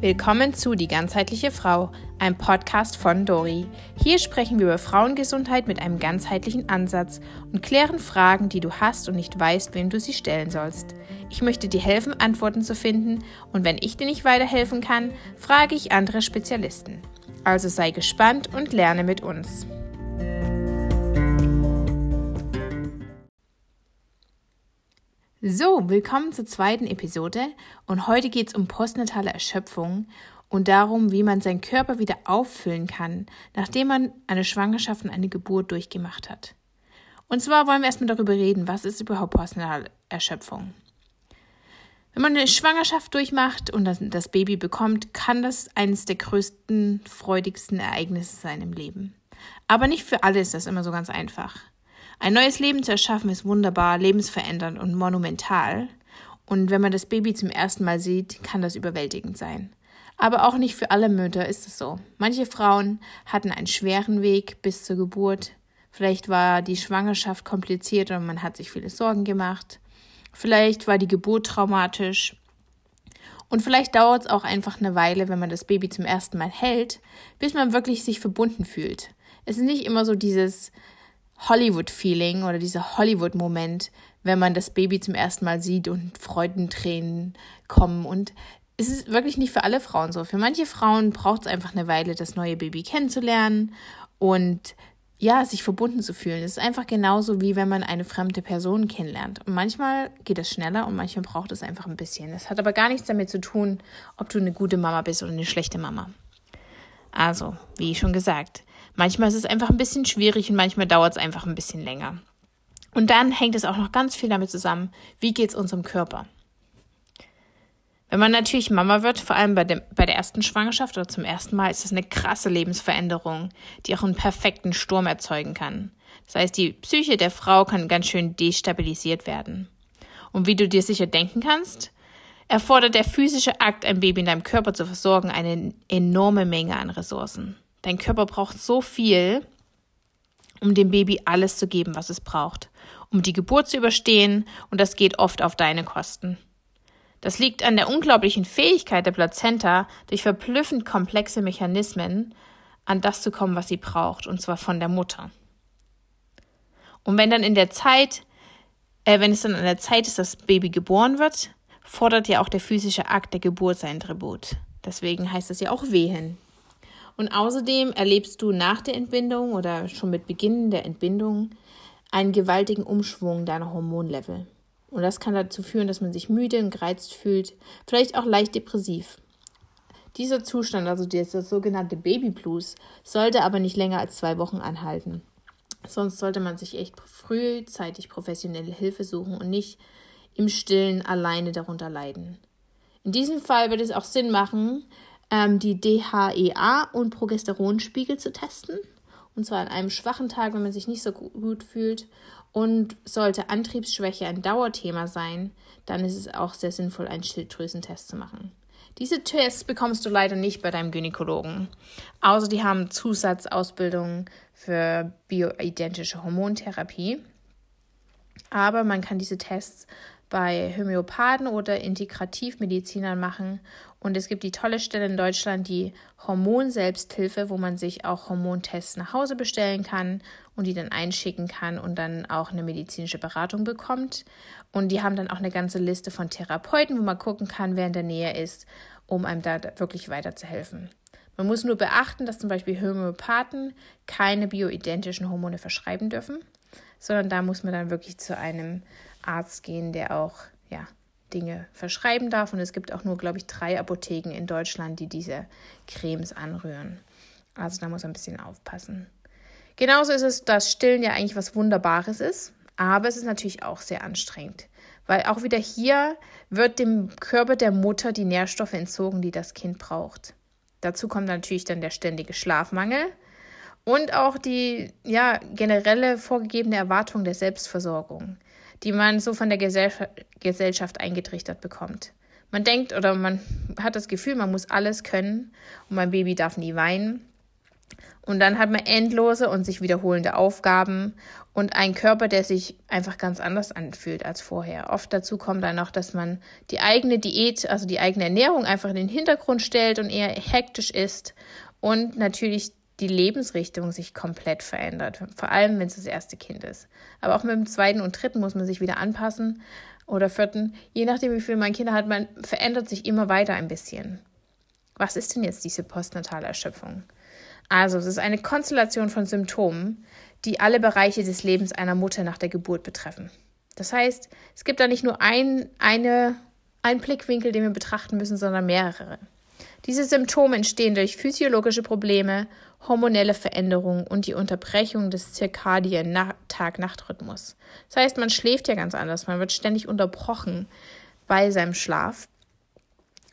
Willkommen zu Die ganzheitliche Frau, ein Podcast von Dori. Hier sprechen wir über Frauengesundheit mit einem ganzheitlichen Ansatz und klären Fragen, die du hast und nicht weißt, wem du sie stellen sollst. Ich möchte dir helfen, Antworten zu finden und wenn ich dir nicht weiterhelfen kann, frage ich andere Spezialisten. Also sei gespannt und lerne mit uns. So, willkommen zur zweiten Episode und heute geht es um postnatale Erschöpfung und darum, wie man seinen Körper wieder auffüllen kann, nachdem man eine Schwangerschaft und eine Geburt durchgemacht hat. Und zwar wollen wir erstmal darüber reden, was ist überhaupt postnatale Erschöpfung. Wenn man eine Schwangerschaft durchmacht und das Baby bekommt, kann das eines der größten, freudigsten Ereignisse sein im Leben. Aber nicht für alle ist das immer so ganz einfach. Ein neues Leben zu erschaffen ist wunderbar, lebensverändernd und monumental. Und wenn man das Baby zum ersten Mal sieht, kann das überwältigend sein. Aber auch nicht für alle Mütter ist es so. Manche Frauen hatten einen schweren Weg bis zur Geburt. Vielleicht war die Schwangerschaft kompliziert und man hat sich viele Sorgen gemacht. Vielleicht war die Geburt traumatisch. Und vielleicht dauert es auch einfach eine Weile, wenn man das Baby zum ersten Mal hält, bis man wirklich sich verbunden fühlt. Es ist nicht immer so dieses, Hollywood-Feeling oder dieser Hollywood-Moment, wenn man das Baby zum ersten Mal sieht und Freudentränen kommen. Und es ist wirklich nicht für alle Frauen so. Für manche Frauen braucht es einfach eine Weile, das neue Baby kennenzulernen und ja, sich verbunden zu fühlen. Es ist einfach genauso wie wenn man eine fremde Person kennenlernt. Und manchmal geht es schneller und manchmal braucht es einfach ein bisschen. Es hat aber gar nichts damit zu tun, ob du eine gute Mama bist oder eine schlechte Mama. Also, wie schon gesagt, manchmal ist es einfach ein bisschen schwierig und manchmal dauert es einfach ein bisschen länger. Und dann hängt es auch noch ganz viel damit zusammen, wie geht es unserem Körper. Wenn man natürlich Mama wird, vor allem bei, dem, bei der ersten Schwangerschaft oder zum ersten Mal, ist das eine krasse Lebensveränderung, die auch einen perfekten Sturm erzeugen kann. Das heißt, die Psyche der Frau kann ganz schön destabilisiert werden. Und wie du dir sicher denken kannst, erfordert der physische Akt, ein Baby in deinem Körper zu versorgen, eine enorme Menge an Ressourcen. Dein Körper braucht so viel, um dem Baby alles zu geben, was es braucht, um die Geburt zu überstehen, und das geht oft auf deine Kosten. Das liegt an der unglaublichen Fähigkeit der Plazenta, durch verblüffend komplexe Mechanismen an das zu kommen, was sie braucht, und zwar von der Mutter. Und wenn dann in der Zeit, äh, wenn es dann an der Zeit ist, dass das Baby geboren wird, fordert ja auch der physische Akt der Geburt sein Tribut. Deswegen heißt es ja auch Wehen. Und außerdem erlebst du nach der Entbindung oder schon mit Beginn der Entbindung einen gewaltigen Umschwung deiner Hormonlevel. Und das kann dazu führen, dass man sich müde und gereizt fühlt, vielleicht auch leicht depressiv. Dieser Zustand, also der sogenannte Baby Blues, sollte aber nicht länger als zwei Wochen anhalten. Sonst sollte man sich echt frühzeitig professionelle Hilfe suchen und nicht im Stillen alleine darunter leiden. In diesem Fall wird es auch Sinn machen, ähm, die DHEA und Progesteronspiegel zu testen. Und zwar an einem schwachen Tag, wenn man sich nicht so gut fühlt. Und sollte Antriebsschwäche ein Dauerthema sein, dann ist es auch sehr sinnvoll, einen Schilddrüsentest zu machen. Diese Tests bekommst du leider nicht bei deinem Gynäkologen. Außer die haben Zusatzausbildung für bioidentische Hormontherapie. Aber man kann diese Tests bei Homöopathen oder Integrativmedizinern machen. Und es gibt die tolle Stelle in Deutschland, die Hormonselbsthilfe, wo man sich auch Hormontests nach Hause bestellen kann und die dann einschicken kann und dann auch eine medizinische Beratung bekommt. Und die haben dann auch eine ganze Liste von Therapeuten, wo man gucken kann, wer in der Nähe ist, um einem da wirklich weiterzuhelfen. Man muss nur beachten, dass zum Beispiel Homöopathen keine bioidentischen Hormone verschreiben dürfen, sondern da muss man dann wirklich zu einem Arzt gehen, der auch ja, Dinge verschreiben darf. Und es gibt auch nur, glaube ich, drei Apotheken in Deutschland, die diese Cremes anrühren. Also da muss man ein bisschen aufpassen. Genauso ist es, dass Stillen ja eigentlich was Wunderbares ist, aber es ist natürlich auch sehr anstrengend, weil auch wieder hier wird dem Körper der Mutter die Nährstoffe entzogen, die das Kind braucht. Dazu kommt natürlich dann der ständige Schlafmangel und auch die ja generelle vorgegebene Erwartung der Selbstversorgung die man so von der Gesellschaft eingetrichtert bekommt. Man denkt oder man hat das Gefühl, man muss alles können und mein Baby darf nie weinen. Und dann hat man endlose und sich wiederholende Aufgaben und einen Körper, der sich einfach ganz anders anfühlt als vorher. Oft dazu kommt dann noch, dass man die eigene Diät, also die eigene Ernährung einfach in den Hintergrund stellt und eher hektisch ist und natürlich die Lebensrichtung sich komplett verändert, vor allem wenn es das erste Kind ist. Aber auch mit dem zweiten und dritten muss man sich wieder anpassen oder vierten, je nachdem wie viel man Kinder hat, man verändert sich immer weiter ein bisschen. Was ist denn jetzt diese postnatale Erschöpfung? Also, es ist eine Konstellation von Symptomen, die alle Bereiche des Lebens einer Mutter nach der Geburt betreffen. Das heißt, es gibt da nicht nur ein, eine, einen Blickwinkel, den wir betrachten müssen, sondern mehrere. Diese Symptome entstehen durch physiologische Probleme, hormonelle Veränderungen und die Unterbrechung des zirkadien Tag-Nacht-Rhythmus. Das heißt, man schläft ja ganz anders, man wird ständig unterbrochen bei seinem Schlaf.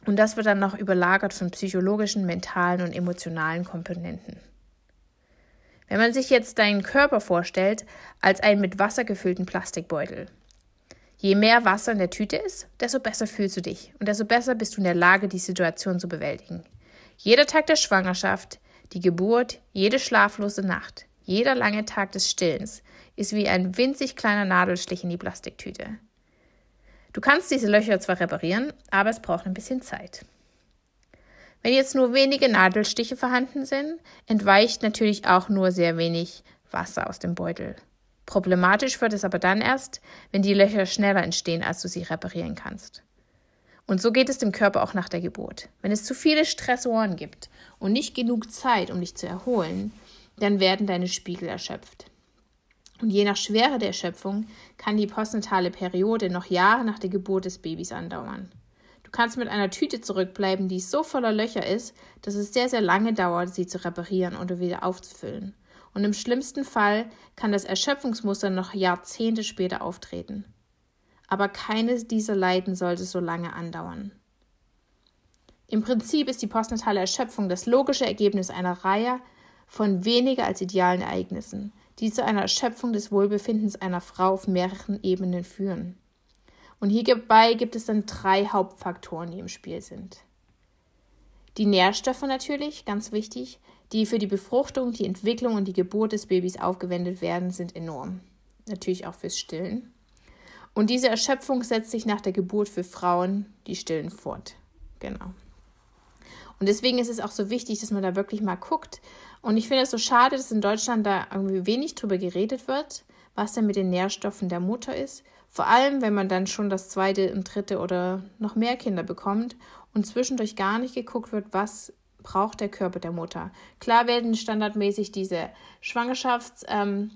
Und das wird dann noch überlagert von psychologischen, mentalen und emotionalen Komponenten. Wenn man sich jetzt deinen Körper vorstellt als einen mit Wasser gefüllten Plastikbeutel. Je mehr Wasser in der Tüte ist, desto besser fühlst du dich und desto besser bist du in der Lage, die Situation zu bewältigen. Jeder Tag der Schwangerschaft, die Geburt, jede schlaflose Nacht, jeder lange Tag des Stillens ist wie ein winzig kleiner Nadelstich in die Plastiktüte. Du kannst diese Löcher zwar reparieren, aber es braucht ein bisschen Zeit. Wenn jetzt nur wenige Nadelstiche vorhanden sind, entweicht natürlich auch nur sehr wenig Wasser aus dem Beutel. Problematisch wird es aber dann erst, wenn die Löcher schneller entstehen, als du sie reparieren kannst. Und so geht es dem Körper auch nach der Geburt. Wenn es zu viele Stressoren gibt und nicht genug Zeit, um dich zu erholen, dann werden deine Spiegel erschöpft. Und je nach Schwere der Erschöpfung kann die postnatale Periode noch Jahre nach der Geburt des Babys andauern. Du kannst mit einer Tüte zurückbleiben, die so voller Löcher ist, dass es sehr, sehr lange dauert, sie zu reparieren oder wieder aufzufüllen. Und im schlimmsten Fall kann das Erschöpfungsmuster noch Jahrzehnte später auftreten. Aber keines dieser Leiden sollte so lange andauern. Im Prinzip ist die postnatale Erschöpfung das logische Ergebnis einer Reihe von weniger als idealen Ereignissen, die zu einer Erschöpfung des Wohlbefindens einer Frau auf mehreren Ebenen führen. Und hierbei gibt es dann drei Hauptfaktoren, die im Spiel sind. Die Nährstoffe natürlich, ganz wichtig, die für die Befruchtung, die Entwicklung und die Geburt des Babys aufgewendet werden, sind enorm. Natürlich auch fürs Stillen. Und diese Erschöpfung setzt sich nach der Geburt für Frauen, die stillen, fort. Genau. Und deswegen ist es auch so wichtig, dass man da wirklich mal guckt, und ich finde es so schade, dass in Deutschland da irgendwie wenig drüber geredet wird, was denn mit den Nährstoffen der Mutter ist. Vor allem, wenn man dann schon das zweite und dritte oder noch mehr Kinder bekommt und zwischendurch gar nicht geguckt wird, was braucht der Körper der Mutter. Klar werden standardmäßig diese Schwangerschafts- ähm,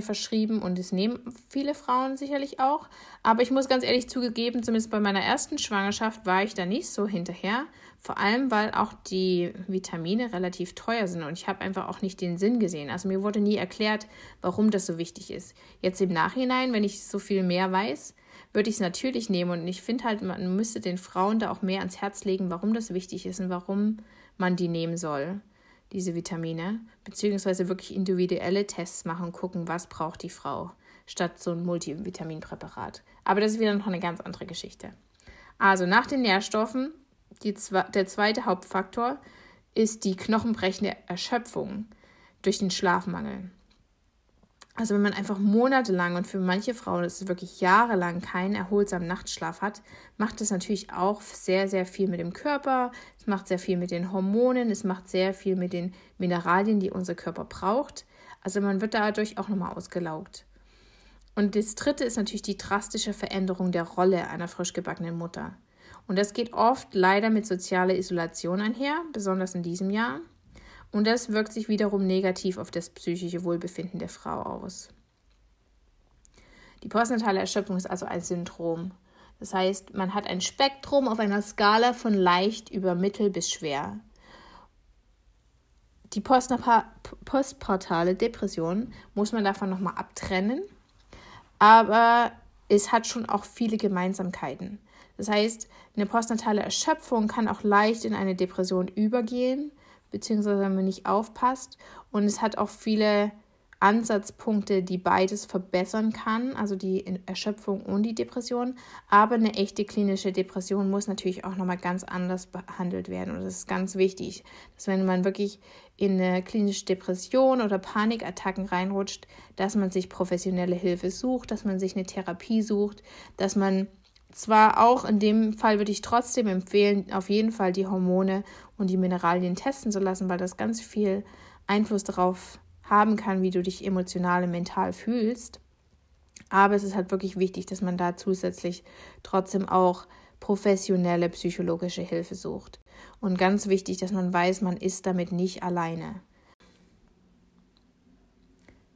verschrieben und es nehmen viele Frauen sicherlich auch. Aber ich muss ganz ehrlich zugegeben, zumindest bei meiner ersten Schwangerschaft war ich da nicht so hinterher. Vor allem, weil auch die Vitamine relativ teuer sind und ich habe einfach auch nicht den Sinn gesehen. Also mir wurde nie erklärt, warum das so wichtig ist. Jetzt im Nachhinein, wenn ich so viel mehr weiß, würde ich es natürlich nehmen und ich finde halt, man müsste den Frauen da auch mehr ans Herz legen, warum das wichtig ist und warum man die nehmen soll diese Vitamine, beziehungsweise wirklich individuelle Tests machen, gucken, was braucht die Frau, statt so ein Multivitaminpräparat. Aber das ist wieder noch eine ganz andere Geschichte. Also nach den Nährstoffen, die, der zweite Hauptfaktor ist die knochenbrechende Erschöpfung durch den Schlafmangel. Also wenn man einfach monatelang und für manche Frauen ist es wirklich jahrelang keinen erholsamen Nachtschlaf hat, macht das natürlich auch sehr, sehr viel mit dem Körper, es macht sehr viel mit den Hormonen, es macht sehr viel mit den Mineralien, die unser Körper braucht. Also man wird dadurch auch nochmal ausgelaugt. Und das dritte ist natürlich die drastische Veränderung der Rolle einer frisch gebackenen Mutter. Und das geht oft leider mit sozialer Isolation einher, besonders in diesem Jahr. Und das wirkt sich wiederum negativ auf das psychische Wohlbefinden der Frau aus. Die postnatale Erschöpfung ist also ein Syndrom. Das heißt, man hat ein Spektrum auf einer Skala von leicht über mittel bis schwer. Die postpartale Depression muss man davon nochmal abtrennen, aber es hat schon auch viele Gemeinsamkeiten. Das heißt, eine postnatale Erschöpfung kann auch leicht in eine Depression übergehen beziehungsweise wenn man nicht aufpasst. Und es hat auch viele Ansatzpunkte, die beides verbessern kann, also die Erschöpfung und die Depression. Aber eine echte klinische Depression muss natürlich auch nochmal ganz anders behandelt werden. Und das ist ganz wichtig, dass wenn man wirklich in eine klinische Depression oder Panikattacken reinrutscht, dass man sich professionelle Hilfe sucht, dass man sich eine Therapie sucht, dass man zwar auch in dem Fall würde ich trotzdem empfehlen, auf jeden Fall die Hormone und die Mineralien testen zu lassen, weil das ganz viel Einfluss darauf haben kann, wie du dich emotional und mental fühlst. Aber es ist halt wirklich wichtig, dass man da zusätzlich trotzdem auch professionelle psychologische Hilfe sucht. Und ganz wichtig, dass man weiß, man ist damit nicht alleine.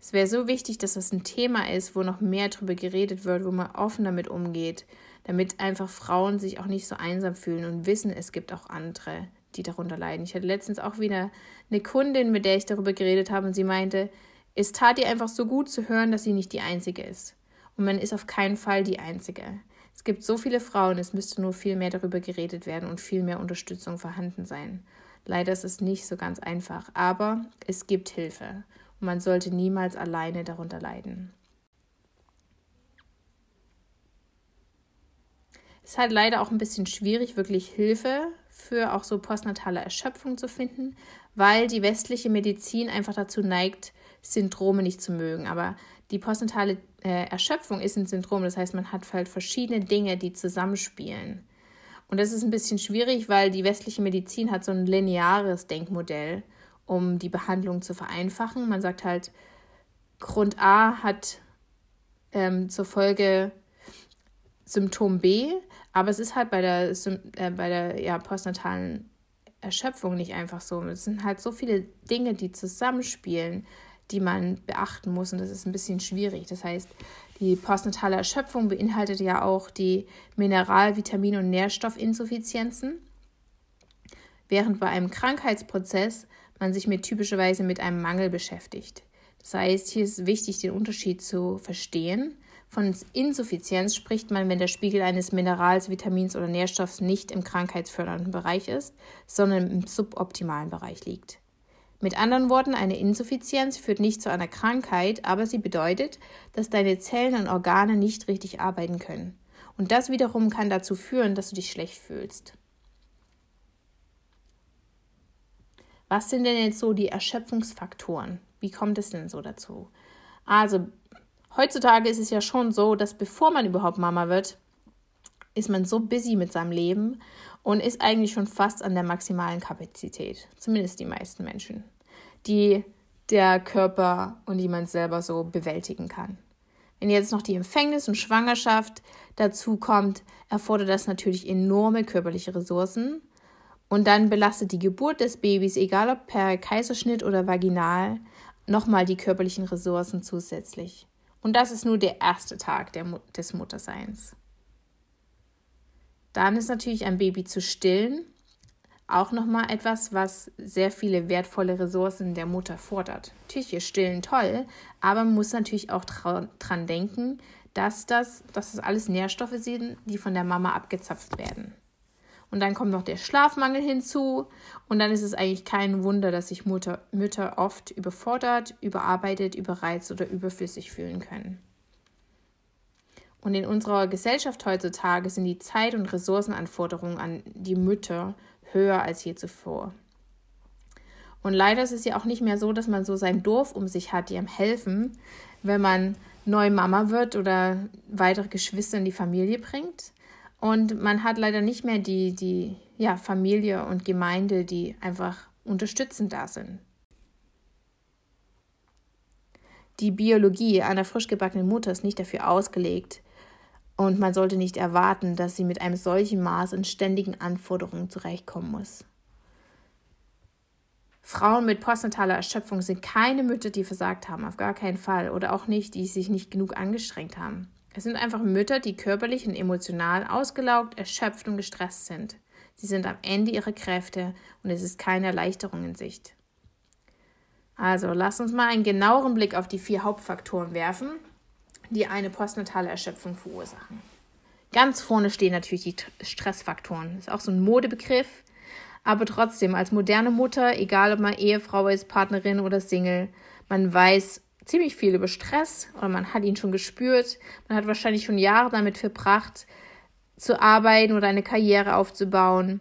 Es wäre so wichtig, dass das ein Thema ist, wo noch mehr darüber geredet wird, wo man offen damit umgeht, damit einfach Frauen sich auch nicht so einsam fühlen und wissen, es gibt auch andere, die darunter leiden. Ich hatte letztens auch wieder eine Kundin, mit der ich darüber geredet habe und sie meinte, es tat ihr einfach so gut zu hören, dass sie nicht die Einzige ist. Und man ist auf keinen Fall die Einzige. Es gibt so viele Frauen, es müsste nur viel mehr darüber geredet werden und viel mehr Unterstützung vorhanden sein. Leider ist es nicht so ganz einfach, aber es gibt Hilfe und man sollte niemals alleine darunter leiden. Ist halt leider auch ein bisschen schwierig, wirklich Hilfe für auch so postnatale Erschöpfung zu finden, weil die westliche Medizin einfach dazu neigt, Syndrome nicht zu mögen. Aber die postnatale äh, Erschöpfung ist ein Syndrom, das heißt, man hat halt verschiedene Dinge, die zusammenspielen. Und das ist ein bisschen schwierig, weil die westliche Medizin hat so ein lineares Denkmodell, um die Behandlung zu vereinfachen. Man sagt halt, Grund A hat ähm, zur Folge Symptom B, aber es ist halt bei der, äh, bei der ja, postnatalen Erschöpfung nicht einfach so. Es sind halt so viele Dinge, die zusammenspielen, die man beachten muss und das ist ein bisschen schwierig. Das heißt, die postnatale Erschöpfung beinhaltet ja auch die Mineral-, Vitamin- und Nährstoffinsuffizienzen, während bei einem Krankheitsprozess man sich mit typischerweise mit einem Mangel beschäftigt. Das heißt, hier ist wichtig, den Unterschied zu verstehen von Insuffizienz spricht man, wenn der Spiegel eines Minerals, Vitamins oder Nährstoffs nicht im krankheitsfördernden Bereich ist, sondern im suboptimalen Bereich liegt. Mit anderen Worten, eine Insuffizienz führt nicht zu einer Krankheit, aber sie bedeutet, dass deine Zellen und Organe nicht richtig arbeiten können. Und das wiederum kann dazu führen, dass du dich schlecht fühlst. Was sind denn jetzt so die Erschöpfungsfaktoren? Wie kommt es denn so dazu? Also heutzutage ist es ja schon so, dass bevor man überhaupt Mama wird, ist man so busy mit seinem Leben und ist eigentlich schon fast an der maximalen Kapazität. Zumindest die meisten Menschen, die der Körper und die man selber so bewältigen kann. Wenn jetzt noch die Empfängnis und Schwangerschaft dazu kommt, erfordert das natürlich enorme körperliche Ressourcen. Und dann belastet die Geburt des Babys, egal ob per Kaiserschnitt oder vaginal, nochmal die körperlichen Ressourcen zusätzlich. Und das ist nur der erste Tag der, des Mutterseins. Dann ist natürlich ein Baby zu stillen auch nochmal etwas, was sehr viele wertvolle Ressourcen der Mutter fordert. Natürlich ist Stillen toll, aber man muss natürlich auch dran denken, dass das, dass das alles Nährstoffe sind, die von der Mama abgezapft werden. Und dann kommt noch der Schlafmangel hinzu. Und dann ist es eigentlich kein Wunder, dass sich Mutter, Mütter oft überfordert, überarbeitet, überreizt oder überflüssig fühlen können. Und in unserer Gesellschaft heutzutage sind die Zeit- und Ressourcenanforderungen an die Mütter höher als je zuvor. Und leider ist es ja auch nicht mehr so, dass man so sein Dorf um sich hat, die einem helfen, wenn man neu Mama wird oder weitere Geschwister in die Familie bringt, und man hat leider nicht mehr die, die ja, Familie und Gemeinde, die einfach unterstützend da sind. Die Biologie einer frisch gebackenen Mutter ist nicht dafür ausgelegt und man sollte nicht erwarten, dass sie mit einem solchen Maß an ständigen Anforderungen zurechtkommen muss. Frauen mit postnataler Erschöpfung sind keine Mütter, die versagt haben, auf gar keinen Fall, oder auch nicht, die sich nicht genug angestrengt haben. Es sind einfach Mütter, die körperlich und emotional ausgelaugt, erschöpft und gestresst sind. Sie sind am Ende ihrer Kräfte und es ist keine Erleichterung in Sicht. Also, lass uns mal einen genaueren Blick auf die vier Hauptfaktoren werfen, die eine postnatale Erschöpfung verursachen. Ganz vorne stehen natürlich die Stressfaktoren. Das ist auch so ein Modebegriff, aber trotzdem, als moderne Mutter, egal ob man Ehefrau ist, Partnerin oder Single, man weiß ziemlich viel über Stress oder man hat ihn schon gespürt. Man hat wahrscheinlich schon Jahre damit verbracht, zu arbeiten oder eine Karriere aufzubauen.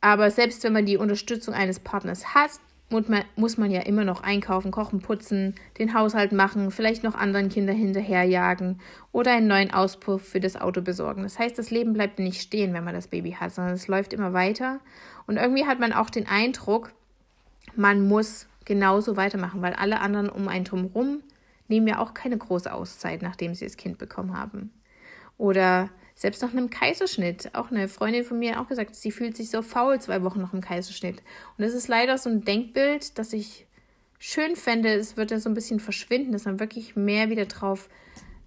Aber selbst wenn man die Unterstützung eines Partners hat, muss man, ja immer noch einkaufen, kochen, putzen, den Haushalt machen, vielleicht noch anderen Kindern hinterherjagen oder einen neuen Auspuff für das Auto besorgen. Das heißt, das Leben bleibt nicht stehen, wenn man das Baby hat, sondern es läuft immer weiter. Und irgendwie hat man auch den Eindruck, man muss genauso weitermachen, weil alle anderen um einen drumherum nehmen ja auch keine große Auszeit, nachdem sie das Kind bekommen haben. Oder selbst nach einem Kaiserschnitt. Auch eine Freundin von mir hat auch gesagt, sie fühlt sich so faul zwei Wochen nach dem Kaiserschnitt. Und das ist leider so ein Denkbild, das ich schön fände, es wird ja so ein bisschen verschwinden, dass man wirklich mehr wieder drauf,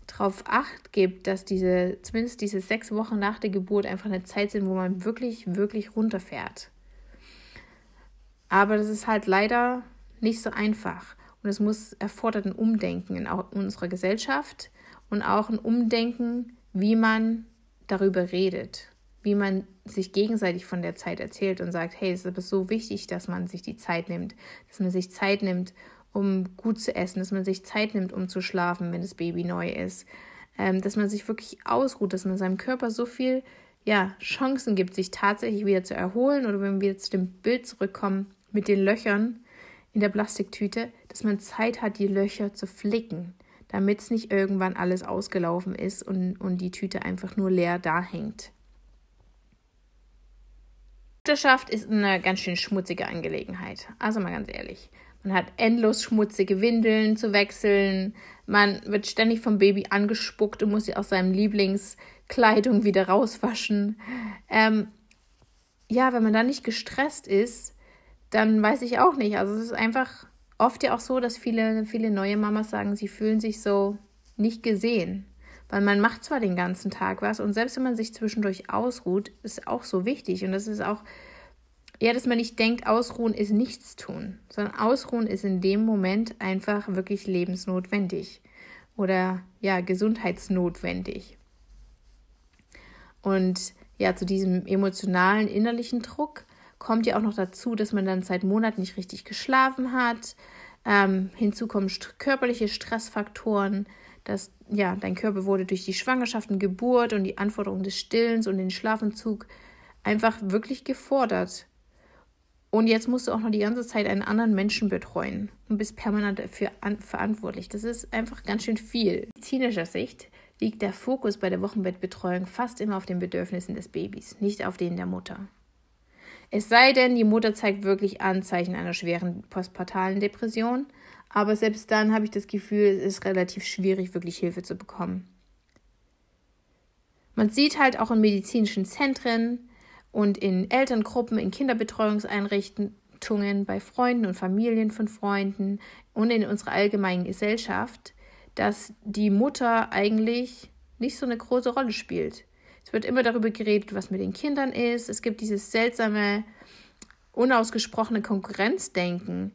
drauf acht gibt, dass diese, zumindest diese sechs Wochen nach der Geburt einfach eine Zeit sind, wo man wirklich, wirklich runterfährt. Aber das ist halt leider nicht so einfach. Und es muss erfordert ein Umdenken in, unserer Gesellschaft und auch ein Umdenken, wie man darüber redet, wie man sich gegenseitig von der Zeit erzählt und sagt, hey, es ist so wichtig, dass man sich die Zeit nimmt, dass man sich Zeit nimmt, um gut zu essen, dass man sich Zeit nimmt, um zu schlafen, wenn das Baby neu ist, ähm, dass man sich wirklich ausruht, dass man seinem Körper so viel ja, Chancen gibt, sich tatsächlich wieder zu erholen oder wenn wir zu dem Bild zurückkommen mit den Löchern in der Plastiktüte, dass man Zeit hat, die Löcher zu flicken, damit es nicht irgendwann alles ausgelaufen ist und, und die Tüte einfach nur leer da hängt. Mutterschaft ist eine ganz schön schmutzige Angelegenheit. Also mal ganz ehrlich. Man hat endlos schmutzige Windeln zu wechseln. Man wird ständig vom Baby angespuckt und muss sie aus seinem Lieblingskleidung wieder rauswaschen. Ähm, ja, wenn man da nicht gestresst ist, dann weiß ich auch nicht. Also es ist einfach oft ja auch so, dass viele, viele neue Mamas sagen, sie fühlen sich so nicht gesehen. Weil man macht zwar den ganzen Tag was und selbst wenn man sich zwischendurch ausruht, ist auch so wichtig. Und das ist auch, ja, dass man nicht denkt, ausruhen ist nichts tun, sondern ausruhen ist in dem Moment einfach wirklich lebensnotwendig oder ja, gesundheitsnotwendig. Und ja, zu diesem emotionalen, innerlichen Druck kommt ja auch noch dazu, dass man dann seit Monaten nicht richtig geschlafen hat. Ähm, hinzu kommen st körperliche Stressfaktoren, dass ja, dein Körper wurde durch die Schwangerschaft und Geburt und die Anforderungen des Stillens und den Schlafentzug einfach wirklich gefordert. Und jetzt musst du auch noch die ganze Zeit einen anderen Menschen betreuen und bist permanent dafür verantwortlich. Das ist einfach ganz schön viel. Aus medizinischer Sicht liegt der Fokus bei der Wochenbettbetreuung fast immer auf den Bedürfnissen des Babys, nicht auf denen der Mutter. Es sei denn, die Mutter zeigt wirklich Anzeichen einer schweren postpartalen Depression, aber selbst dann habe ich das Gefühl, es ist relativ schwierig, wirklich Hilfe zu bekommen. Man sieht halt auch in medizinischen Zentren und in Elterngruppen, in Kinderbetreuungseinrichtungen, bei Freunden und Familien von Freunden und in unserer allgemeinen Gesellschaft, dass die Mutter eigentlich nicht so eine große Rolle spielt. Es wird immer darüber geredet, was mit den Kindern ist. Es gibt dieses seltsame, unausgesprochene Konkurrenzdenken.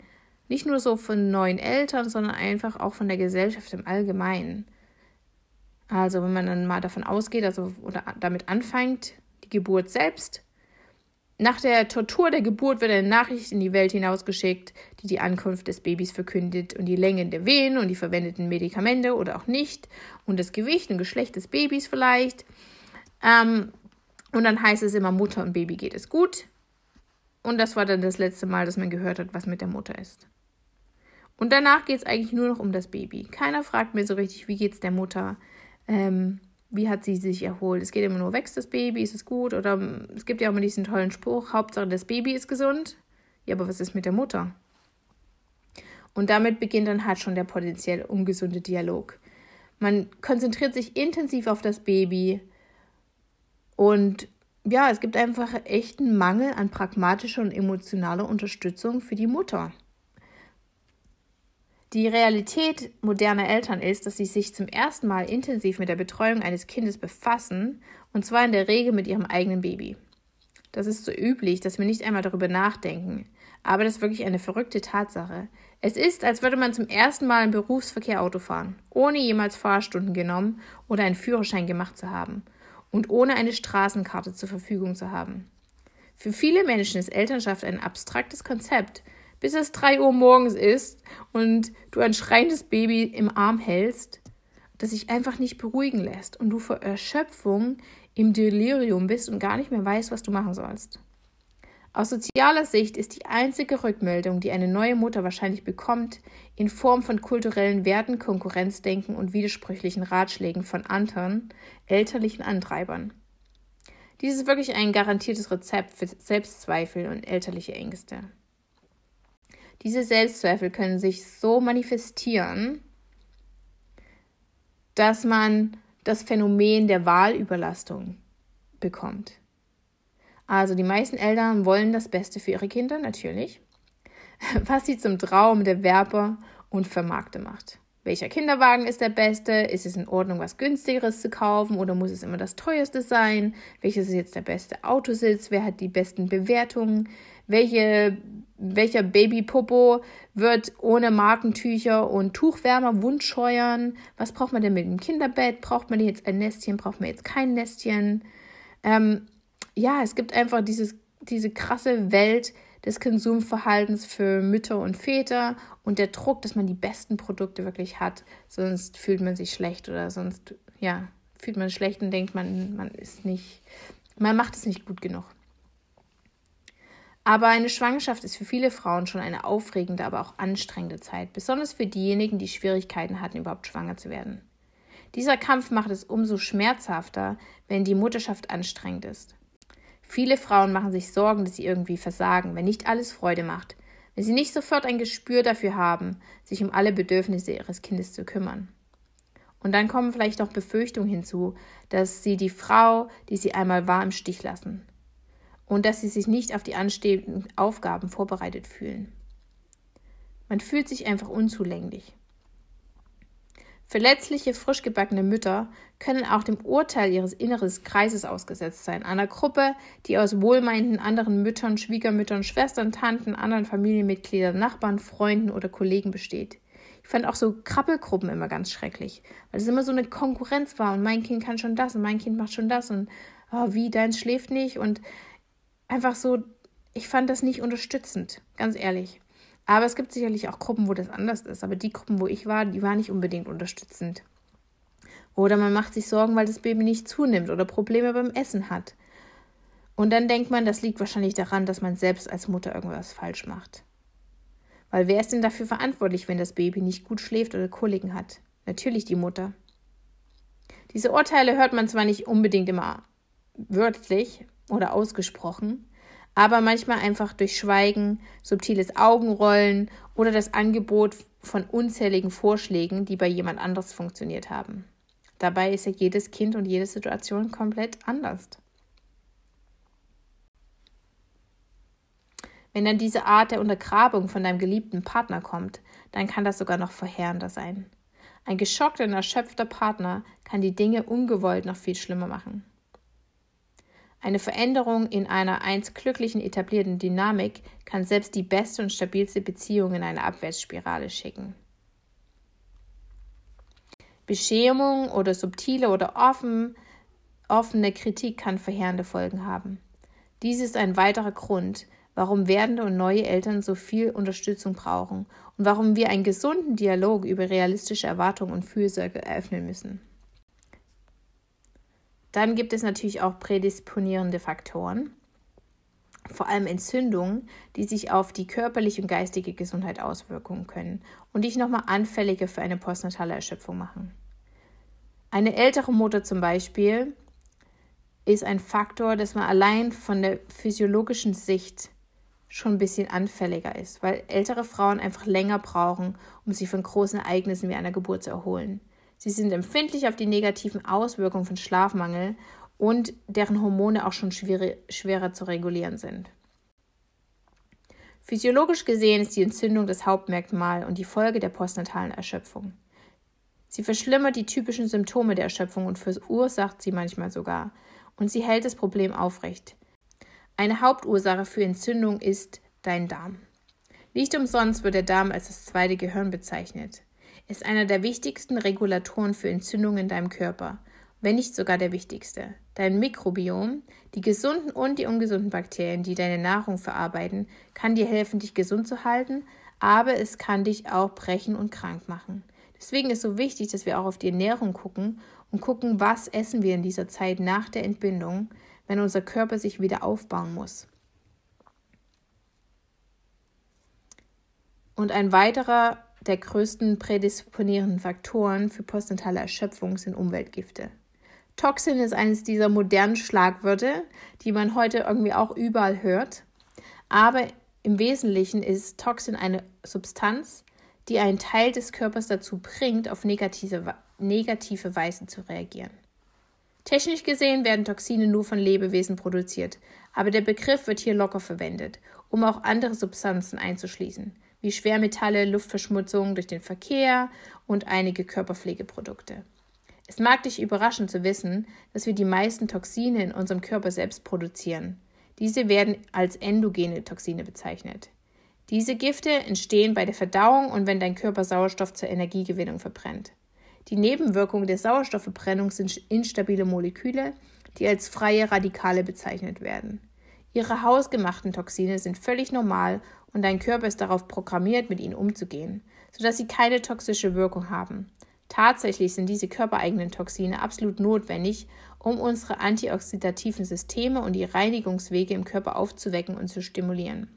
Nicht nur so von neuen Eltern, sondern einfach auch von der Gesellschaft im Allgemeinen. Also wenn man dann mal davon ausgeht, also oder damit anfängt, die Geburt selbst. Nach der Tortur der Geburt wird eine Nachricht in die Welt hinausgeschickt, die die Ankunft des Babys verkündet und die Länge der Wehen und die verwendeten Medikamente oder auch nicht und das Gewicht und Geschlecht des Babys vielleicht. Ähm, und dann heißt es immer, Mutter und Baby geht es gut. Und das war dann das letzte Mal, dass man gehört hat, was mit der Mutter ist. Und danach geht es eigentlich nur noch um das Baby. Keiner fragt mir so richtig, wie geht es der Mutter? Ähm, wie hat sie sich erholt? Es geht immer nur, wächst das Baby, ist es gut? Oder ähm, es gibt ja auch immer diesen tollen Spruch, Hauptsache das Baby ist gesund. Ja, aber was ist mit der Mutter? Und damit beginnt dann halt schon der potenziell ungesunde Dialog. Man konzentriert sich intensiv auf das Baby, und ja, es gibt einfach echten Mangel an pragmatischer und emotionaler Unterstützung für die Mutter. Die Realität moderner Eltern ist, dass sie sich zum ersten Mal intensiv mit der Betreuung eines Kindes befassen, und zwar in der Regel mit ihrem eigenen Baby. Das ist so üblich, dass wir nicht einmal darüber nachdenken, aber das ist wirklich eine verrückte Tatsache. Es ist, als würde man zum ersten Mal im Berufsverkehr Auto fahren, ohne jemals Fahrstunden genommen oder einen Führerschein gemacht zu haben und ohne eine Straßenkarte zur Verfügung zu haben. Für viele Menschen ist Elternschaft ein abstraktes Konzept, bis es 3 Uhr morgens ist und du ein schreiendes Baby im Arm hältst, das sich einfach nicht beruhigen lässt und du vor Erschöpfung im Delirium bist und gar nicht mehr weißt, was du machen sollst. Aus sozialer Sicht ist die einzige Rückmeldung, die eine neue Mutter wahrscheinlich bekommt, in Form von kulturellen Werten, Konkurrenzdenken und widersprüchlichen Ratschlägen von anderen elterlichen Antreibern. Dies ist wirklich ein garantiertes Rezept für Selbstzweifel und elterliche Ängste. Diese Selbstzweifel können sich so manifestieren, dass man das Phänomen der Wahlüberlastung bekommt. Also die meisten Eltern wollen das Beste für ihre Kinder, natürlich, was sie zum Traum der Werber und Vermarkter macht. Welcher Kinderwagen ist der beste? Ist es in Ordnung, was günstigeres zu kaufen oder muss es immer das teuerste sein? Welches ist jetzt der beste Autositz? Wer hat die besten Bewertungen? Welche, welcher Babypopo wird ohne Markentücher und Tuchwärmer wundscheuern? Was braucht man denn mit dem Kinderbett? Braucht man jetzt ein Nestchen? Braucht man jetzt kein Nestchen? Ähm, ja, es gibt einfach dieses, diese krasse Welt des Konsumverhaltens für Mütter und Väter und der Druck, dass man die besten Produkte wirklich hat. Sonst fühlt man sich schlecht oder sonst, ja, fühlt man schlecht und denkt, man, man ist nicht, man macht es nicht gut genug. Aber eine Schwangerschaft ist für viele Frauen schon eine aufregende, aber auch anstrengende Zeit, besonders für diejenigen, die Schwierigkeiten hatten, überhaupt schwanger zu werden. Dieser Kampf macht es umso schmerzhafter, wenn die Mutterschaft anstrengend ist. Viele Frauen machen sich Sorgen, dass sie irgendwie versagen, wenn nicht alles Freude macht, wenn sie nicht sofort ein Gespür dafür haben, sich um alle Bedürfnisse ihres Kindes zu kümmern. Und dann kommen vielleicht auch Befürchtungen hinzu, dass sie die Frau, die sie einmal war, im Stich lassen. Und dass sie sich nicht auf die anstehenden Aufgaben vorbereitet fühlen. Man fühlt sich einfach unzulänglich. Verletzliche, frisch gebackene Mütter können auch dem Urteil ihres inneren Kreises ausgesetzt sein, einer Gruppe, die aus wohlmeinenden anderen Müttern, Schwiegermüttern, Schwestern, Tanten, anderen Familienmitgliedern, Nachbarn, Freunden oder Kollegen besteht. Ich fand auch so Krabbelgruppen immer ganz schrecklich, weil es immer so eine Konkurrenz war und mein Kind kann schon das und mein Kind macht schon das und oh, wie, deins schläft nicht und einfach so, ich fand das nicht unterstützend, ganz ehrlich. Aber es gibt sicherlich auch Gruppen, wo das anders ist. Aber die Gruppen, wo ich war, die waren nicht unbedingt unterstützend. Oder man macht sich Sorgen, weil das Baby nicht zunimmt oder Probleme beim Essen hat. Und dann denkt man, das liegt wahrscheinlich daran, dass man selbst als Mutter irgendwas falsch macht. Weil wer ist denn dafür verantwortlich, wenn das Baby nicht gut schläft oder Koliken hat? Natürlich die Mutter. Diese Urteile hört man zwar nicht unbedingt immer wörtlich oder ausgesprochen, aber manchmal einfach durch Schweigen, subtiles Augenrollen oder das Angebot von unzähligen Vorschlägen, die bei jemand anders funktioniert haben. Dabei ist ja jedes Kind und jede Situation komplett anders. Wenn dann diese Art der Untergrabung von deinem geliebten Partner kommt, dann kann das sogar noch verheerender sein. Ein geschockter und erschöpfter Partner kann die Dinge ungewollt noch viel schlimmer machen. Eine Veränderung in einer einst glücklichen etablierten Dynamik kann selbst die beste und stabilste Beziehung in eine Abwärtsspirale schicken. Beschämung oder subtile oder offen, offene Kritik kann verheerende Folgen haben. Dies ist ein weiterer Grund, warum werdende und neue Eltern so viel Unterstützung brauchen und warum wir einen gesunden Dialog über realistische Erwartungen und Fürsorge eröffnen müssen. Dann gibt es natürlich auch prädisponierende Faktoren, vor allem Entzündungen, die sich auf die körperliche und geistige Gesundheit auswirken können und dich nochmal anfälliger für eine postnatale Erschöpfung machen. Eine ältere Mutter zum Beispiel ist ein Faktor, dass man allein von der physiologischen Sicht schon ein bisschen anfälliger ist, weil ältere Frauen einfach länger brauchen, um sich von großen Ereignissen wie einer Geburt zu erholen. Sie sind empfindlich auf die negativen Auswirkungen von Schlafmangel und deren Hormone auch schon schwer, schwerer zu regulieren sind. Physiologisch gesehen ist die Entzündung das Hauptmerkmal und die Folge der postnatalen Erschöpfung. Sie verschlimmert die typischen Symptome der Erschöpfung und verursacht sie manchmal sogar. Und sie hält das Problem aufrecht. Eine Hauptursache für Entzündung ist dein Darm. Nicht umsonst wird der Darm als das zweite Gehirn bezeichnet ist einer der wichtigsten Regulatoren für Entzündungen in deinem Körper wenn nicht sogar der wichtigste. Dein Mikrobiom, die gesunden und die ungesunden Bakterien, die deine Nahrung verarbeiten, kann dir helfen, dich gesund zu halten, aber es kann dich auch brechen und krank machen. Deswegen ist so wichtig, dass wir auch auf die Ernährung gucken und gucken, was essen wir in dieser Zeit nach der Entbindung, wenn unser Körper sich wieder aufbauen muss. Und ein weiterer der größten prädisponierenden Faktoren für postnatale Erschöpfung sind Umweltgifte. Toxin ist eines dieser modernen Schlagwörter, die man heute irgendwie auch überall hört. Aber im Wesentlichen ist Toxin eine Substanz, die einen Teil des Körpers dazu bringt, auf negative, negative Weise zu reagieren. Technisch gesehen werden Toxine nur von Lebewesen produziert, aber der Begriff wird hier locker verwendet, um auch andere Substanzen einzuschließen, wie Schwermetalle, Luftverschmutzung durch den Verkehr und einige Körperpflegeprodukte. Es mag dich überraschen zu wissen, dass wir die meisten Toxine in unserem Körper selbst produzieren. Diese werden als endogene Toxine bezeichnet. Diese Gifte entstehen bei der Verdauung und wenn dein Körper Sauerstoff zur Energiegewinnung verbrennt. Die Nebenwirkungen der Sauerstoffverbrennung sind instabile Moleküle, die als freie Radikale bezeichnet werden. Ihre hausgemachten Toxine sind völlig normal und dein Körper ist darauf programmiert, mit ihnen umzugehen, sodass sie keine toxische Wirkung haben. Tatsächlich sind diese körpereigenen Toxine absolut notwendig, um unsere antioxidativen Systeme und die Reinigungswege im Körper aufzuwecken und zu stimulieren.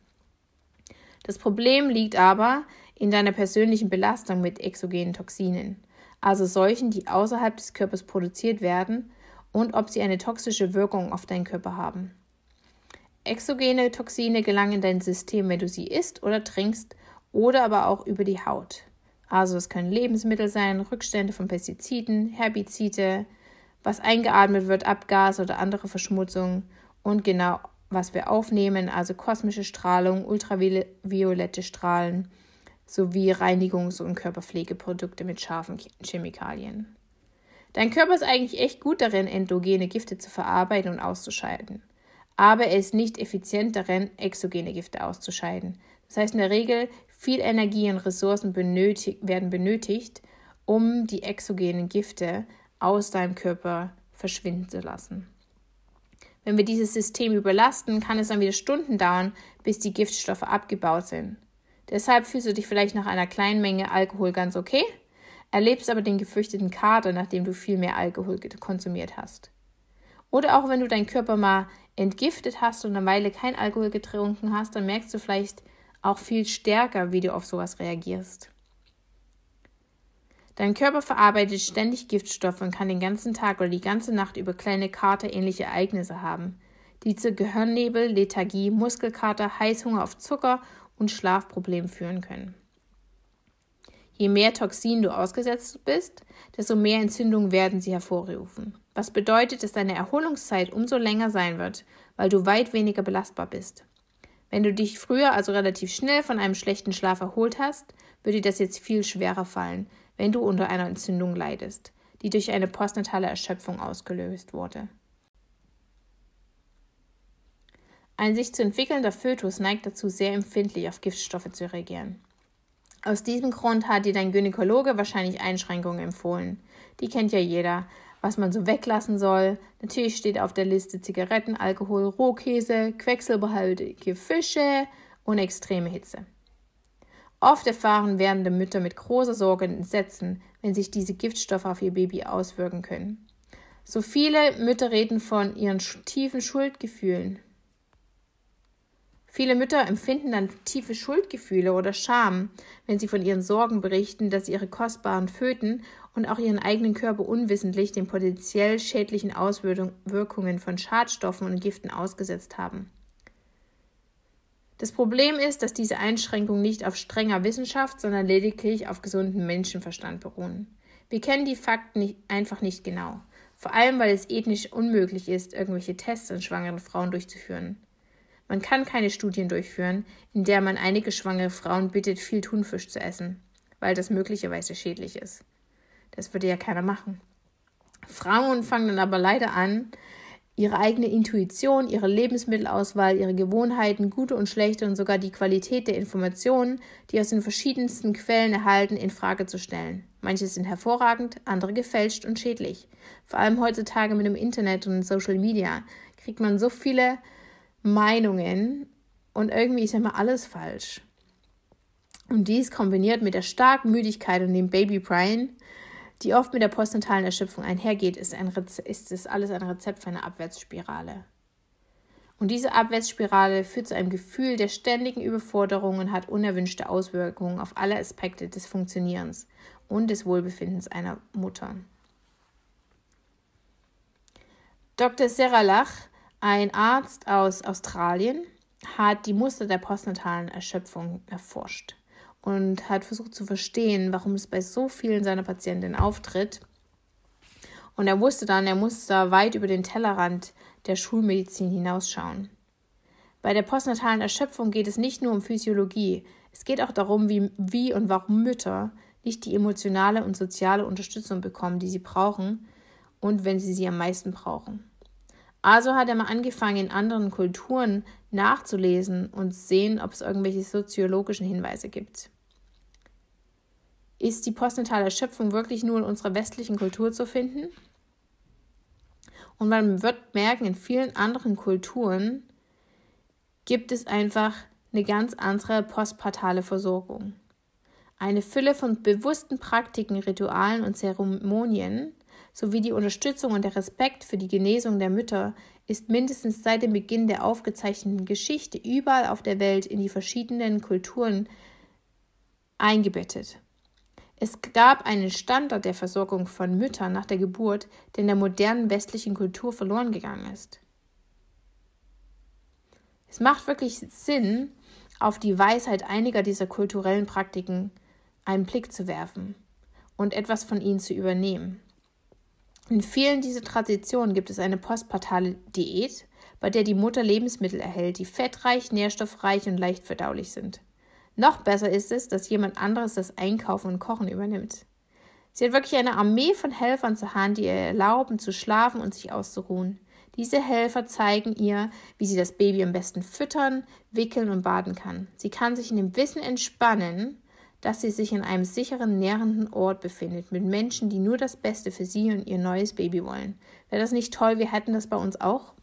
Das Problem liegt aber in deiner persönlichen Belastung mit exogenen Toxinen, also solchen, die außerhalb des Körpers produziert werden und ob sie eine toxische Wirkung auf deinen Körper haben. Exogene Toxine gelangen in dein System, wenn du sie isst oder trinkst oder aber auch über die Haut. Also es können Lebensmittel sein, Rückstände von Pestiziden, Herbizide, was eingeatmet wird, Abgas oder andere Verschmutzung und genau was wir aufnehmen, also kosmische Strahlung, ultraviolette Strahlen sowie Reinigungs- und Körperpflegeprodukte mit scharfen Chemikalien. Dein Körper ist eigentlich echt gut darin, endogene Gifte zu verarbeiten und auszuscheiden. Aber er ist nicht effizient darin, exogene Gifte auszuscheiden. Das heißt in der Regel, viel Energie und Ressourcen benötigt, werden benötigt, um die exogenen Gifte aus deinem Körper verschwinden zu lassen. Wenn wir dieses System überlasten, kann es dann wieder Stunden dauern, bis die Giftstoffe abgebaut sind. Deshalb fühlst du dich vielleicht nach einer kleinen Menge Alkohol ganz okay, erlebst aber den gefürchteten Kater, nachdem du viel mehr Alkohol konsumiert hast. Oder auch wenn du deinen Körper mal entgiftet hast und eine Weile kein Alkohol getrunken hast, dann merkst du vielleicht auch viel stärker, wie du auf sowas reagierst. Dein Körper verarbeitet ständig Giftstoffe und kann den ganzen Tag oder die ganze Nacht über kleine Kater-ähnliche Ereignisse haben, die zu Gehirnnebel, Lethargie, Muskelkater, Heißhunger auf Zucker und Schlafproblemen führen können. Je mehr Toxin du ausgesetzt bist, desto mehr Entzündungen werden sie hervorrufen. Was bedeutet, dass deine Erholungszeit umso länger sein wird, weil du weit weniger belastbar bist. Wenn du dich früher also relativ schnell von einem schlechten Schlaf erholt hast, würde dir das jetzt viel schwerer fallen, wenn du unter einer Entzündung leidest, die durch eine postnatale Erschöpfung ausgelöst wurde. Ein sich zu entwickelnder Fötus neigt dazu, sehr empfindlich auf Giftstoffe zu reagieren. Aus diesem Grund hat dir dein Gynäkologe wahrscheinlich Einschränkungen empfohlen. Die kennt ja jeder. Was man so weglassen soll. Natürlich steht auf der Liste Zigaretten, Alkohol, Rohkäse, quecksilberhaltige Fische und extreme Hitze. Oft erfahren werdende Mütter mit großer Sorge und Entsetzen, wenn sich diese Giftstoffe auf ihr Baby auswirken können. So viele Mütter reden von ihren tiefen Schuldgefühlen. Viele Mütter empfinden dann tiefe Schuldgefühle oder Scham, wenn sie von ihren Sorgen berichten, dass ihre kostbaren Föten und auch ihren eigenen Körper unwissentlich den potenziell schädlichen Auswirkungen von Schadstoffen und Giften ausgesetzt haben. Das Problem ist, dass diese Einschränkungen nicht auf strenger Wissenschaft, sondern lediglich auf gesundem Menschenverstand beruhen. Wir kennen die Fakten nicht, einfach nicht genau. Vor allem, weil es ethnisch unmöglich ist, irgendwelche Tests an schwangeren Frauen durchzuführen. Man kann keine Studien durchführen, in der man einige schwangere Frauen bittet, viel Thunfisch zu essen, weil das möglicherweise schädlich ist. Das würde ja keiner machen. Frauen fangen dann aber leider an, ihre eigene Intuition, ihre Lebensmittelauswahl, ihre Gewohnheiten, gute und schlechte und sogar die Qualität der Informationen, die aus den verschiedensten Quellen erhalten, in Frage zu stellen. Manche sind hervorragend, andere gefälscht und schädlich. Vor allem heutzutage mit dem Internet und Social Media kriegt man so viele Meinungen und irgendwie ist immer alles falsch. Und dies kombiniert mit der starken Müdigkeit und dem Baby Brian, die oft mit der postnatalen Erschöpfung einhergeht, ist, ein ist es alles ein Rezept für eine Abwärtsspirale. Und diese Abwärtsspirale führt zu einem Gefühl der ständigen Überforderung und hat unerwünschte Auswirkungen auf alle Aspekte des Funktionierens und des Wohlbefindens einer Mutter. Dr. Seralach, ein Arzt aus Australien, hat die Muster der postnatalen Erschöpfung erforscht und hat versucht zu verstehen, warum es bei so vielen seiner Patientinnen auftritt. Und er wusste dann, er muss da weit über den Tellerrand der Schulmedizin hinausschauen. Bei der postnatalen Erschöpfung geht es nicht nur um Physiologie, es geht auch darum, wie, wie und warum Mütter nicht die emotionale und soziale Unterstützung bekommen, die sie brauchen und wenn sie sie am meisten brauchen. Also hat er mal angefangen, in anderen Kulturen nachzulesen und sehen, ob es irgendwelche soziologischen Hinweise gibt. Ist die postnatale Erschöpfung wirklich nur in unserer westlichen Kultur zu finden? Und man wird merken, in vielen anderen Kulturen gibt es einfach eine ganz andere postpartale Versorgung. Eine Fülle von bewussten Praktiken, Ritualen und Zeremonien sowie die Unterstützung und der Respekt für die Genesung der Mütter ist mindestens seit dem Beginn der aufgezeichneten Geschichte überall auf der Welt in die verschiedenen Kulturen eingebettet. Es gab einen Standard der Versorgung von Müttern nach der Geburt, der in der modernen westlichen Kultur verloren gegangen ist. Es macht wirklich Sinn, auf die Weisheit einiger dieser kulturellen Praktiken einen Blick zu werfen und etwas von ihnen zu übernehmen. In vielen dieser Traditionen gibt es eine postpartale Diät, bei der die Mutter Lebensmittel erhält, die fettreich, nährstoffreich und leicht verdaulich sind. Noch besser ist es, dass jemand anderes das Einkaufen und Kochen übernimmt. Sie hat wirklich eine Armee von Helfern zur Hand, die ihr erlauben, zu schlafen und sich auszuruhen. Diese Helfer zeigen ihr, wie sie das Baby am besten füttern, wickeln und baden kann. Sie kann sich in dem Wissen entspannen, dass sie sich in einem sicheren, nährenden Ort befindet, mit Menschen, die nur das Beste für sie und ihr neues Baby wollen. Wäre das nicht toll? Wir hätten das bei uns auch.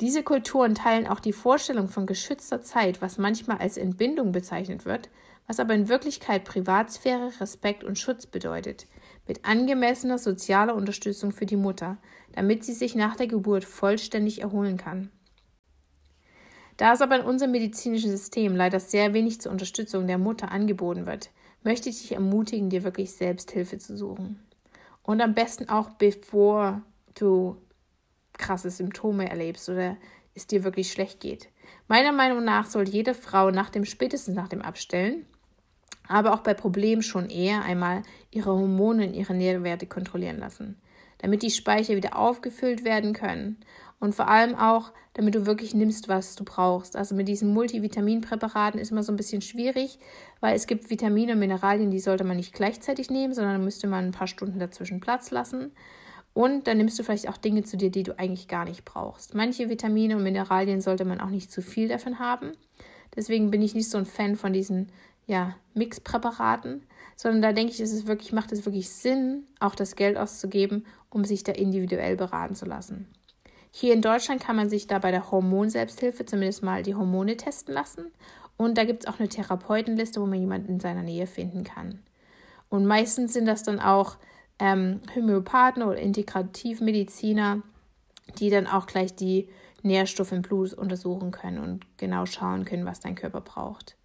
Diese Kulturen teilen auch die Vorstellung von geschützter Zeit, was manchmal als Entbindung bezeichnet wird, was aber in Wirklichkeit Privatsphäre, Respekt und Schutz bedeutet, mit angemessener sozialer Unterstützung für die Mutter, damit sie sich nach der Geburt vollständig erholen kann. Da es aber in unserem medizinischen System leider sehr wenig zur Unterstützung der Mutter angeboten wird, möchte ich dich ermutigen, dir wirklich Selbsthilfe zu suchen. Und am besten auch bevor du krasse Symptome erlebst oder es dir wirklich schlecht geht. Meiner Meinung nach soll jede Frau nach dem spätestens nach dem Abstellen, aber auch bei Problemen schon eher einmal ihre Hormone und ihre Nährwerte kontrollieren lassen, damit die Speicher wieder aufgefüllt werden können und vor allem auch, damit du wirklich nimmst, was du brauchst. Also mit diesen Multivitaminpräparaten ist immer so ein bisschen schwierig, weil es gibt Vitamine und Mineralien, die sollte man nicht gleichzeitig nehmen, sondern müsste man ein paar Stunden dazwischen Platz lassen. Und dann nimmst du vielleicht auch Dinge zu dir, die du eigentlich gar nicht brauchst. Manche Vitamine und Mineralien sollte man auch nicht zu viel davon haben. Deswegen bin ich nicht so ein Fan von diesen ja, Mixpräparaten, sondern da denke ich, ist es wirklich, macht es wirklich Sinn, auch das Geld auszugeben, um sich da individuell beraten zu lassen. Hier in Deutschland kann man sich da bei der Hormonselbsthilfe zumindest mal die Hormone testen lassen. Und da gibt es auch eine Therapeutenliste, wo man jemanden in seiner Nähe finden kann. Und meistens sind das dann auch ähm, Homöopathen oder Integrativmediziner, die dann auch gleich die Nährstoffe im Blut untersuchen können und genau schauen können, was dein Körper braucht.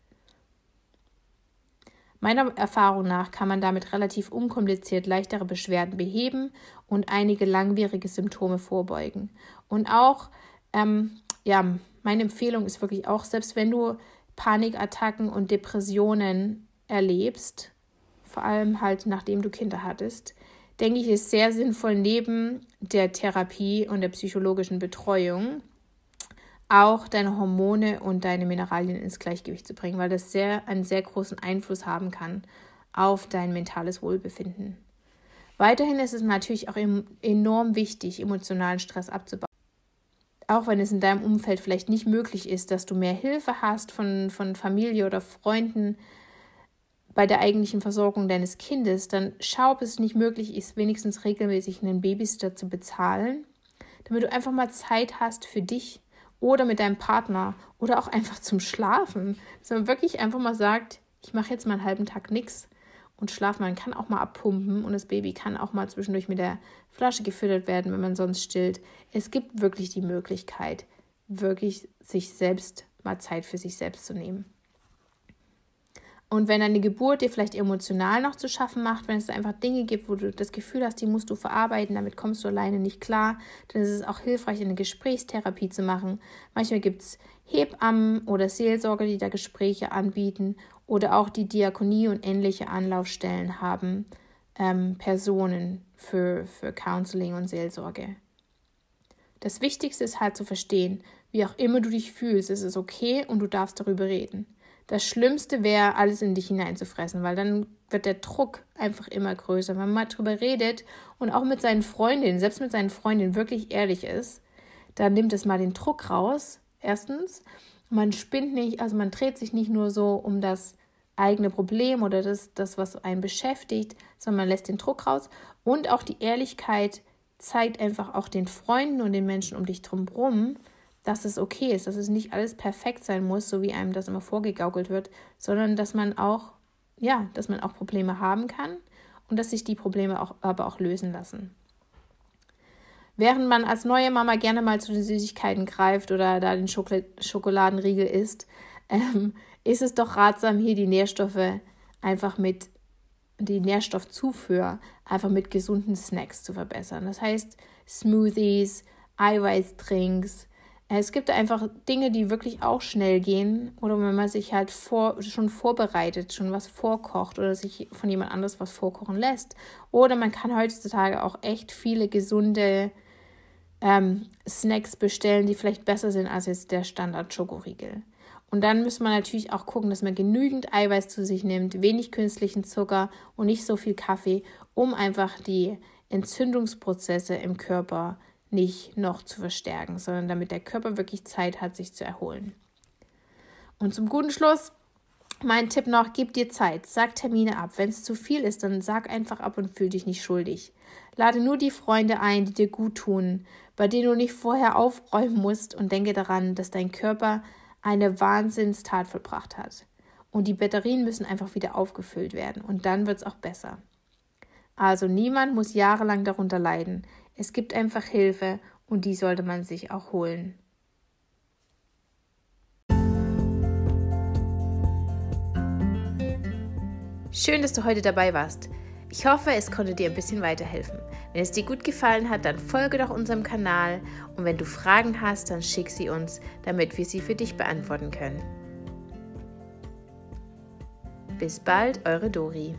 Meiner Erfahrung nach kann man damit relativ unkompliziert leichtere Beschwerden beheben und einige langwierige Symptome vorbeugen. Und auch, ähm, ja, meine Empfehlung ist wirklich auch, selbst wenn du Panikattacken und Depressionen erlebst, vor allem halt nachdem du Kinder hattest, denke ich, ist sehr sinnvoll, neben der Therapie und der psychologischen Betreuung auch deine Hormone und deine Mineralien ins Gleichgewicht zu bringen, weil das sehr einen sehr großen Einfluss haben kann auf dein mentales Wohlbefinden. Weiterhin ist es natürlich auch enorm wichtig, emotionalen Stress abzubauen. Auch wenn es in deinem Umfeld vielleicht nicht möglich ist, dass du mehr Hilfe hast von, von Familie oder Freunden bei der eigentlichen Versorgung deines Kindes, dann schau, ob es nicht möglich ist, wenigstens regelmäßig einen Babysitter zu bezahlen, damit du einfach mal Zeit hast für dich oder mit deinem Partner oder auch einfach zum Schlafen. Dass man wirklich einfach mal sagt, ich mache jetzt mal einen halben Tag nichts und schlafe. Man kann auch mal abpumpen und das Baby kann auch mal zwischendurch mit der Flasche gefüttert werden, wenn man sonst stillt. Es gibt wirklich die Möglichkeit, wirklich sich selbst mal Zeit für sich selbst zu nehmen. Und wenn eine Geburt dir vielleicht emotional noch zu schaffen macht, wenn es einfach Dinge gibt, wo du das Gefühl hast, die musst du verarbeiten, damit kommst du alleine nicht klar, dann ist es auch hilfreich, eine Gesprächstherapie zu machen. Manchmal gibt es Hebammen oder Seelsorger, die da Gespräche anbieten oder auch die Diakonie und ähnliche Anlaufstellen haben ähm, Personen für, für Counseling und Seelsorge. Das Wichtigste ist halt zu verstehen, wie auch immer du dich fühlst, ist es okay und du darfst darüber reden. Das Schlimmste wäre, alles in dich hineinzufressen, weil dann wird der Druck einfach immer größer. Wenn man mal drüber redet und auch mit seinen Freundinnen, selbst mit seinen Freundinnen wirklich ehrlich ist, dann nimmt es mal den Druck raus. Erstens, man spinnt nicht, also man dreht sich nicht nur so um das eigene Problem oder das, das was einen beschäftigt, sondern man lässt den Druck raus. Und auch die Ehrlichkeit zeigt einfach auch den Freunden und den Menschen um dich drumherum, dass es okay ist, dass es nicht alles perfekt sein muss, so wie einem das immer vorgegaukelt wird, sondern dass man auch, ja, dass man auch Probleme haben kann und dass sich die Probleme auch, aber auch lösen lassen. Während man als neue Mama gerne mal zu den Süßigkeiten greift oder da den Schokol Schokoladenriegel isst, ähm, ist es doch ratsam, hier die Nährstoffe einfach mit, die Nährstoffzufuhr einfach mit gesunden Snacks zu verbessern. Das heißt Smoothies, Eiweißdrinks, es gibt einfach Dinge, die wirklich auch schnell gehen oder wenn man sich halt vor, schon vorbereitet, schon was vorkocht oder sich von jemand anderes was vorkochen lässt. Oder man kann heutzutage auch echt viele gesunde ähm, Snacks bestellen, die vielleicht besser sind als jetzt der Standard-Schokoriegel. Und dann muss man natürlich auch gucken, dass man genügend Eiweiß zu sich nimmt, wenig künstlichen Zucker und nicht so viel Kaffee, um einfach die Entzündungsprozesse im Körper nicht noch zu verstärken, sondern damit der Körper wirklich Zeit hat, sich zu erholen. Und zum guten Schluss mein Tipp noch, gib dir Zeit, sag Termine ab. Wenn es zu viel ist, dann sag einfach ab und fühl dich nicht schuldig. Lade nur die Freunde ein, die dir gut tun, bei denen du nicht vorher aufräumen musst und denke daran, dass dein Körper eine Wahnsinnstat vollbracht hat. Und die Batterien müssen einfach wieder aufgefüllt werden und dann wird es auch besser. Also niemand muss jahrelang darunter leiden. Es gibt einfach Hilfe und die sollte man sich auch holen. Schön, dass du heute dabei warst. Ich hoffe, es konnte dir ein bisschen weiterhelfen. Wenn es dir gut gefallen hat, dann folge doch unserem Kanal und wenn du Fragen hast, dann schick sie uns, damit wir sie für dich beantworten können. Bis bald, eure Dori.